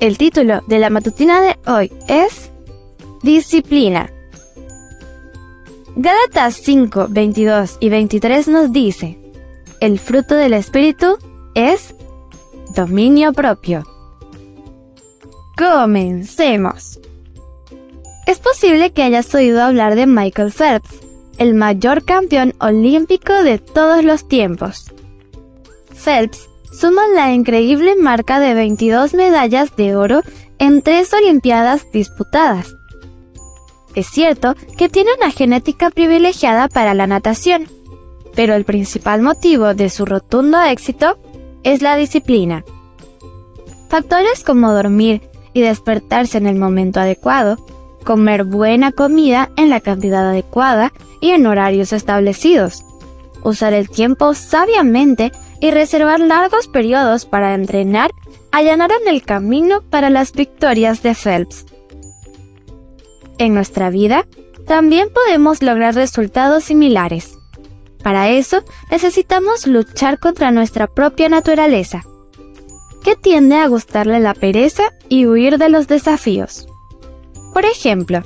El título de la matutina de hoy es Disciplina. Gálatas 5, 22 y 23 nos dice, el fruto del Espíritu es dominio propio. Comencemos. Es posible que hayas oído hablar de Michael Phelps, el mayor campeón olímpico de todos los tiempos. Phelps suma la increíble marca de 22 medallas de oro en tres Olimpiadas disputadas. Es cierto que tiene una genética privilegiada para la natación, pero el principal motivo de su rotundo éxito es la disciplina. Factores como dormir y despertarse en el momento adecuado, comer buena comida en la cantidad adecuada y en horarios establecidos, usar el tiempo sabiamente y reservar largos periodos para entrenar allanaron el camino para las victorias de Phelps. En nuestra vida, también podemos lograr resultados similares. Para eso, necesitamos luchar contra nuestra propia naturaleza, que tiende a gustarle la pereza y huir de los desafíos. Por ejemplo,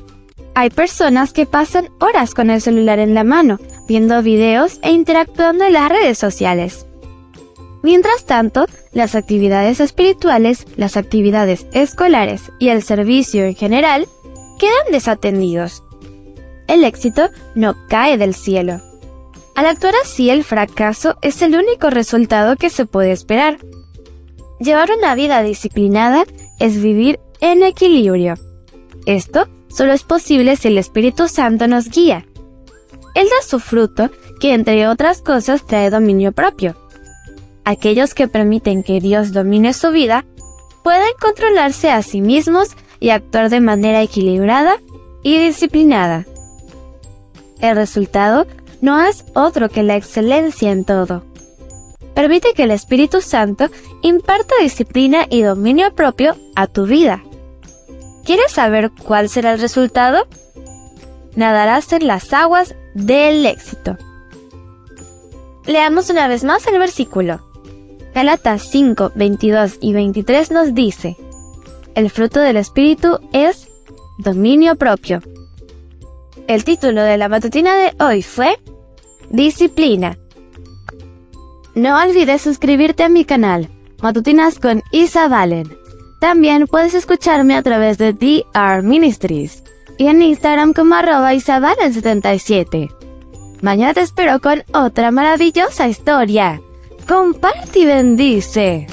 hay personas que pasan horas con el celular en la mano, viendo videos e interactuando en las redes sociales. Mientras tanto, las actividades espirituales, las actividades escolares y el servicio en general quedan desatendidos. El éxito no cae del cielo. Al actuar así, el fracaso es el único resultado que se puede esperar. Llevar una vida disciplinada es vivir en equilibrio. Esto solo es posible si el Espíritu Santo nos guía. Él da su fruto, que entre otras cosas trae dominio propio aquellos que permiten que Dios domine su vida pueden controlarse a sí mismos y actuar de manera equilibrada y disciplinada. El resultado no es otro que la excelencia en todo. Permite que el Espíritu Santo imparta disciplina y dominio propio a tu vida. ¿Quieres saber cuál será el resultado? Nadarás en las aguas del éxito. Leamos una vez más el versículo. Galatas 5, 22 y 23 nos dice, el fruto del Espíritu es dominio propio. El título de la matutina de hoy fue Disciplina. No olvides suscribirte a mi canal, Matutinas con Isa Valen. También puedes escucharme a través de DR Ministries y en Instagram como arroba isavalen77. Mañana te espero con otra maravillosa historia comparte y bendice.